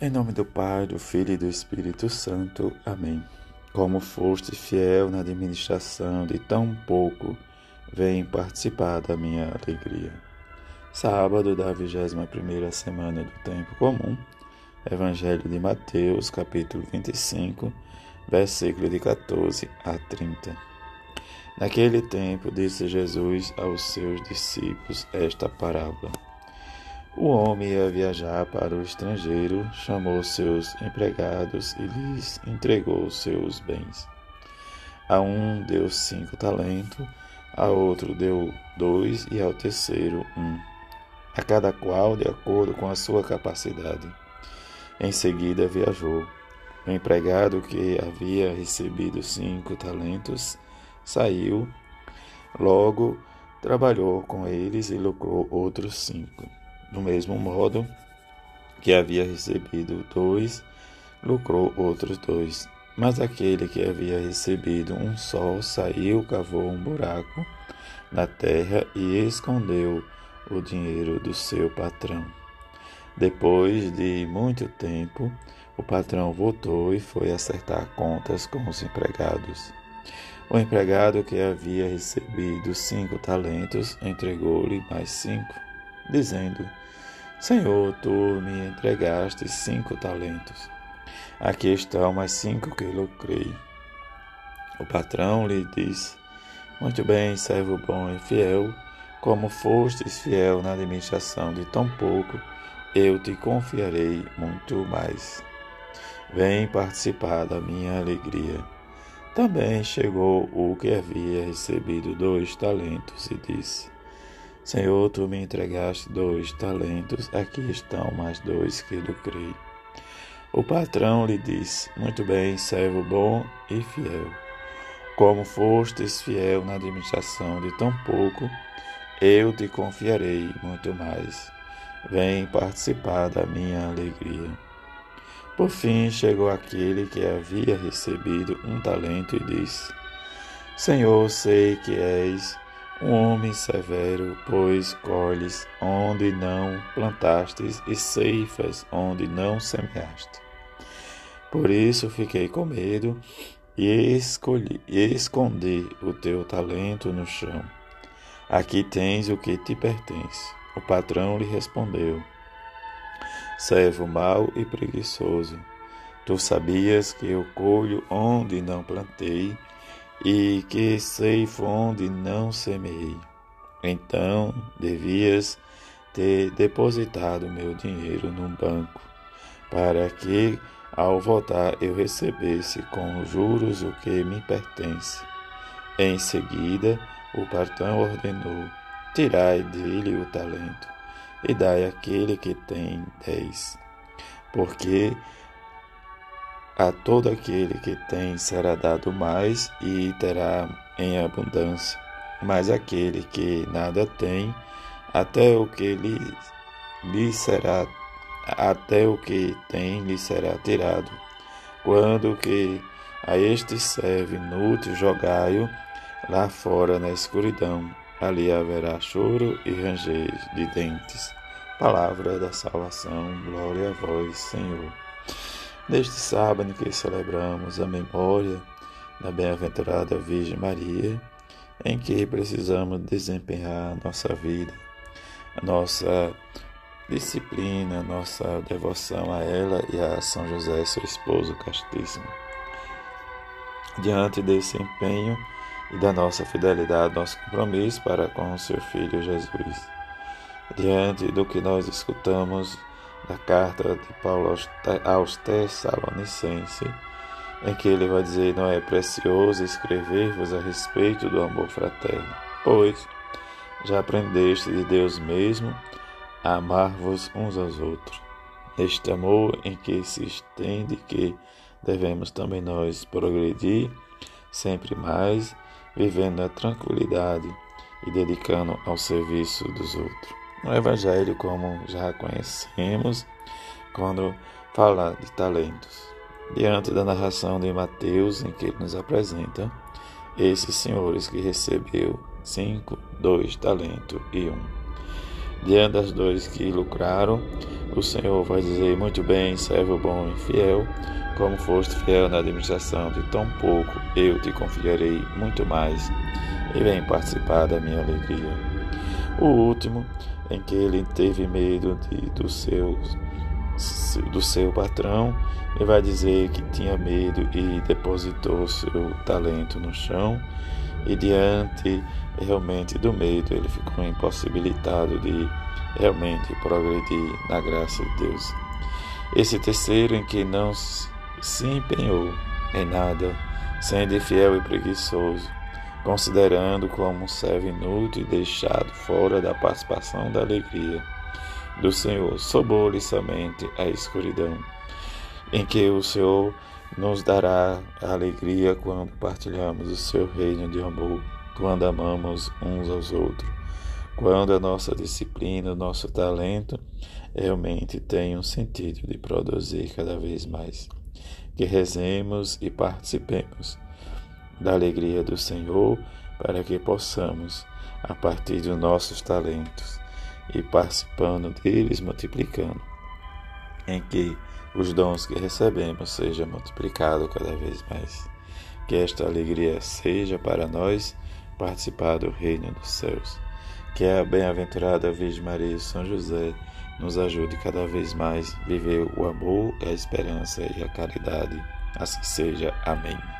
Em nome do Pai, do Filho e do Espírito Santo. Amém. Como foste fiel na administração de tão pouco, vem participar da minha alegria. Sábado da 21ª semana do Tempo Comum. Evangelho de Mateus, capítulo 25, versículo de 14 a 30. Naquele tempo disse Jesus aos seus discípulos esta parábola. O homem ia viajar para o estrangeiro, chamou seus empregados e lhes entregou seus bens. A um deu cinco talentos, a outro deu dois e ao terceiro um, a cada qual de acordo com a sua capacidade. Em seguida viajou. O empregado que havia recebido cinco talentos saiu, logo trabalhou com eles e lucrou outros cinco. Do mesmo modo que havia recebido dois, lucrou outros dois. Mas aquele que havia recebido um só saiu, cavou um buraco na terra e escondeu o dinheiro do seu patrão. Depois de muito tempo, o patrão voltou e foi acertar contas com os empregados. O empregado que havia recebido cinco talentos entregou-lhe mais cinco dizendo: Senhor, tu me entregaste cinco talentos. Aqui estão mais cinco que lucrei. O patrão lhe disse: Muito bem, servo bom e fiel, como fostes fiel na administração de tão pouco, eu te confiarei muito mais. Vem participar da minha alegria. Também chegou o que havia recebido dois talentos e disse: Senhor, tu me entregaste dois talentos, aqui estão mais dois que lucrei. O patrão lhe disse: Muito bem, servo bom e fiel. Como fostes fiel na administração de tão pouco, eu te confiarei muito mais. Vem participar da minha alegria. Por fim chegou aquele que havia recebido um talento e disse: Senhor, sei que és um homem severo, pois colhes onde não plantastes e ceifas onde não semeaste. Por isso fiquei com medo e escolhi escondi o teu talento no chão. Aqui tens o que te pertence. O patrão lhe respondeu: Servo mau e preguiçoso, tu sabias que eu colho onde não plantei e que ceifo onde não semeei. Então devias ter depositado meu dinheiro num banco, para que ao voltar eu recebesse com juros o que me pertence. Em seguida, o patrão ordenou: Tirai dele o talento e dai àquele que tem dez, porque a todo aquele que tem será dado mais e terá em abundância, mas aquele que nada tem, até o que lhe, lhe será até o que tem lhe será tirado. Quando que a este serve inútil, jogai-o lá fora na escuridão. Ali haverá choro e ranger de dentes. Palavra da salvação, glória a vós, Senhor. Neste sábado que celebramos a memória da bem-aventurada Virgem Maria, em que precisamos desempenhar nossa vida, nossa disciplina, nossa devoção a ela e a São José, seu esposo castíssimo. Diante desse empenho e da nossa fidelidade, nosso compromisso para com o seu Filho Jesus, diante do que nós escutamos da carta de Paulo aos Tessalonicenses, em que ele vai dizer: Não é precioso escrever-vos a respeito do amor fraterno, pois já aprendeste de Deus mesmo a amar-vos uns aos outros. Neste amor em que se estende que devemos também nós progredir sempre mais, vivendo a tranquilidade e dedicando ao serviço dos outros no Evangelho, como já conhecemos, quando fala de talentos. Diante da narração de Mateus, em que ele nos apresenta esses senhores que recebeu cinco, dois talentos e um. diante das dores que lucraram, o Senhor vai dizer: Muito bem, servo bom e fiel, como foste fiel na administração de tão pouco, eu te confiarei muito mais, e vem participar da minha alegria. O último, em que ele teve medo de, do, seu, do seu patrão, ele vai dizer que tinha medo e depositou seu talento no chão, e diante realmente do medo, ele ficou impossibilitado de realmente progredir na graça de Deus. Esse terceiro, em que não se empenhou em nada, sendo fiel e preguiçoso, considerando como um servo inútil e deixado fora da participação da alegria do Senhor, sobrou-lhe somente a escuridão, em que o Senhor nos dará a alegria quando partilhamos o seu reino de amor, quando amamos uns aos outros, quando a nossa disciplina, o nosso talento realmente tem um sentido de produzir cada vez mais. Que rezemos e participemos da alegria do Senhor para que possamos, a partir dos nossos talentos e participando deles, multiplicando, em que os dons que recebemos sejam multiplicados cada vez mais. Que esta alegria seja para nós participar do reino dos céus. Que a bem-aventurada Virgem Maria e São José nos ajude cada vez mais a viver o amor, a esperança e a caridade. Assim seja. Amém.